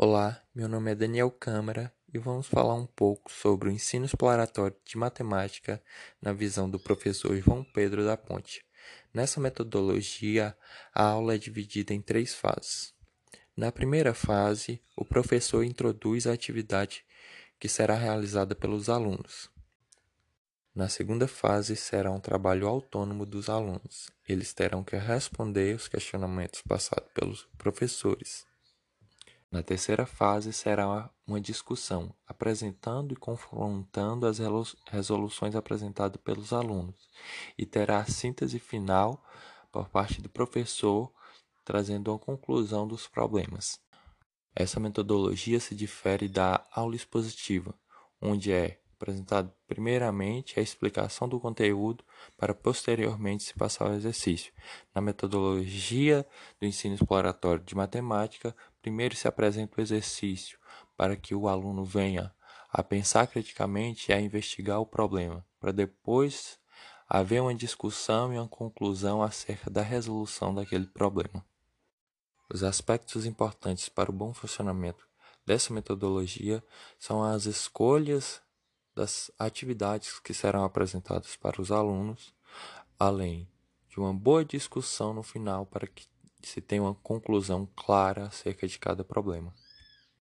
Olá, meu nome é Daniel Câmara e vamos falar um pouco sobre o ensino exploratório de matemática na visão do professor João Pedro da Ponte. Nessa metodologia, a aula é dividida em três fases. Na primeira fase, o professor introduz a atividade que será realizada pelos alunos. Na segunda fase, será um trabalho autônomo dos alunos. Eles terão que responder os questionamentos passados pelos professores. Na terceira fase será uma discussão, apresentando e confrontando as resoluções apresentadas pelos alunos, e terá a síntese final por parte do professor, trazendo uma conclusão dos problemas. Essa metodologia se difere da aula expositiva, onde é apresentado primeiramente a explicação do conteúdo para posteriormente se passar ao exercício. Na metodologia do ensino exploratório de matemática, primeiro se apresenta o exercício para que o aluno venha a pensar criticamente e a investigar o problema, para depois haver uma discussão e uma conclusão acerca da resolução daquele problema. Os aspectos importantes para o bom funcionamento dessa metodologia são as escolhas das atividades que serão apresentadas para os alunos, além de uma boa discussão no final para que se tenha uma conclusão clara acerca de cada problema.